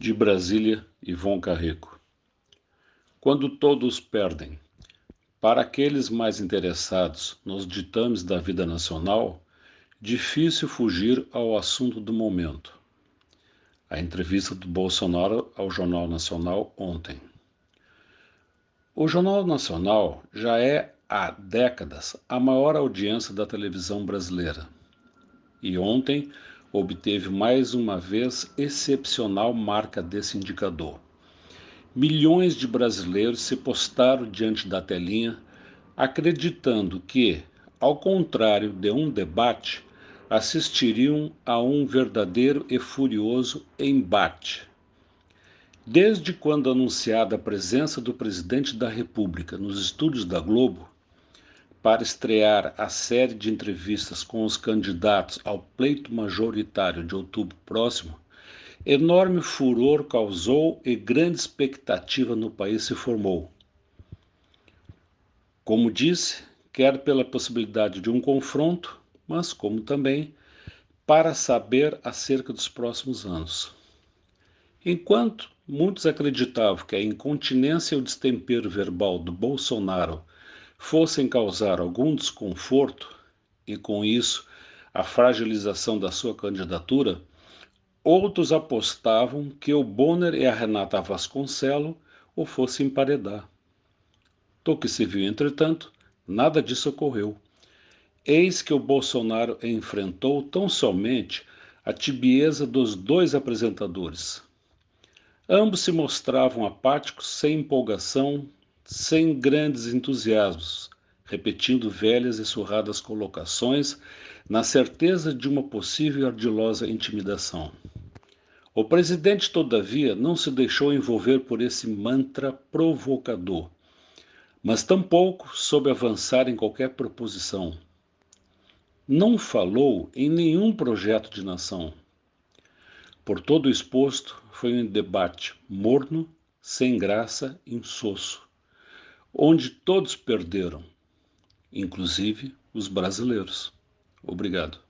De Brasília, Ivon Carreco. Quando todos perdem. Para aqueles mais interessados nos ditames da vida nacional, difícil fugir ao assunto do momento. A entrevista do Bolsonaro ao Jornal Nacional ontem. O Jornal Nacional já é há décadas a maior audiência da televisão brasileira. E ontem obteve mais uma vez excepcional marca desse indicador. Milhões de brasileiros se postaram diante da telinha, acreditando que, ao contrário de um debate, assistiriam a um verdadeiro e furioso embate. Desde quando anunciada a presença do presidente da República nos estúdios da Globo, para estrear a série de entrevistas com os candidatos ao pleito majoritário de outubro próximo, enorme furor causou e grande expectativa no país se formou. Como disse, quer pela possibilidade de um confronto, mas como também para saber acerca dos próximos anos. Enquanto muitos acreditavam que a incontinência e o destempero verbal do Bolsonaro fossem causar algum desconforto e, com isso, a fragilização da sua candidatura, outros apostavam que o Bonner e a Renata Vasconcelo o fossem emparedar. Do que se viu, entretanto, nada disso ocorreu. Eis que o Bolsonaro enfrentou tão somente a tibieza dos dois apresentadores. Ambos se mostravam apáticos, sem empolgação, sem grandes entusiasmos, repetindo velhas e surradas colocações, na certeza de uma possível ardilosa intimidação. O presidente, todavia, não se deixou envolver por esse mantra provocador, mas tampouco soube avançar em qualquer proposição. Não falou em nenhum projeto de nação. Por todo o exposto, foi um debate morno, sem graça, insosso onde todos perderam, inclusive os brasileiros. Obrigado.